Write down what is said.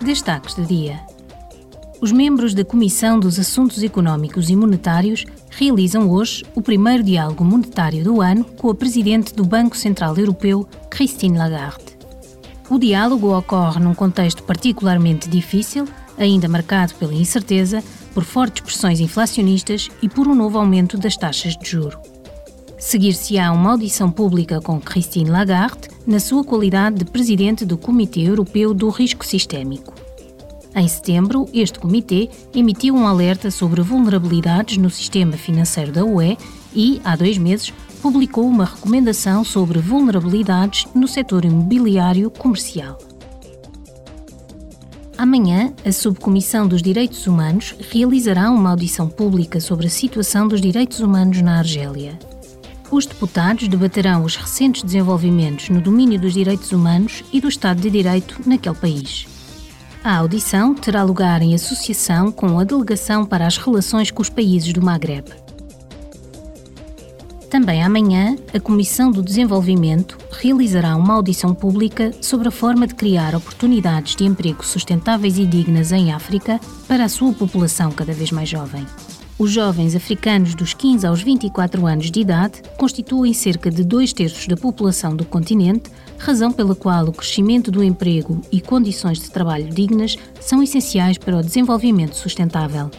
Destaques do dia. Os membros da Comissão dos Assuntos Económicos e Monetários realizam hoje o primeiro diálogo monetário do ano com a Presidente do Banco Central Europeu, Christine Lagarde. O diálogo ocorre num contexto particularmente difícil, ainda marcado pela incerteza, por fortes pressões inflacionistas e por um novo aumento das taxas de juro. Seguir-se-á uma audição pública com Christine Lagarde, na sua qualidade de Presidente do Comitê Europeu do Risco Sistémico. Em setembro, este comitê emitiu um alerta sobre vulnerabilidades no sistema financeiro da UE e, há dois meses, publicou uma recomendação sobre vulnerabilidades no setor imobiliário comercial. Amanhã, a Subcomissão dos Direitos Humanos realizará uma audição pública sobre a situação dos direitos humanos na Argélia. Os deputados debaterão os recentes desenvolvimentos no domínio dos direitos humanos e do Estado de Direito naquele país. A audição terá lugar em associação com a Delegação para as Relações com os Países do Magreb. Também amanhã, a Comissão do Desenvolvimento realizará uma audição pública sobre a forma de criar oportunidades de emprego sustentáveis e dignas em África para a sua população cada vez mais jovem. Os jovens africanos dos 15 aos 24 anos de idade constituem cerca de dois terços da população do continente, razão pela qual o crescimento do emprego e condições de trabalho dignas são essenciais para o desenvolvimento sustentável.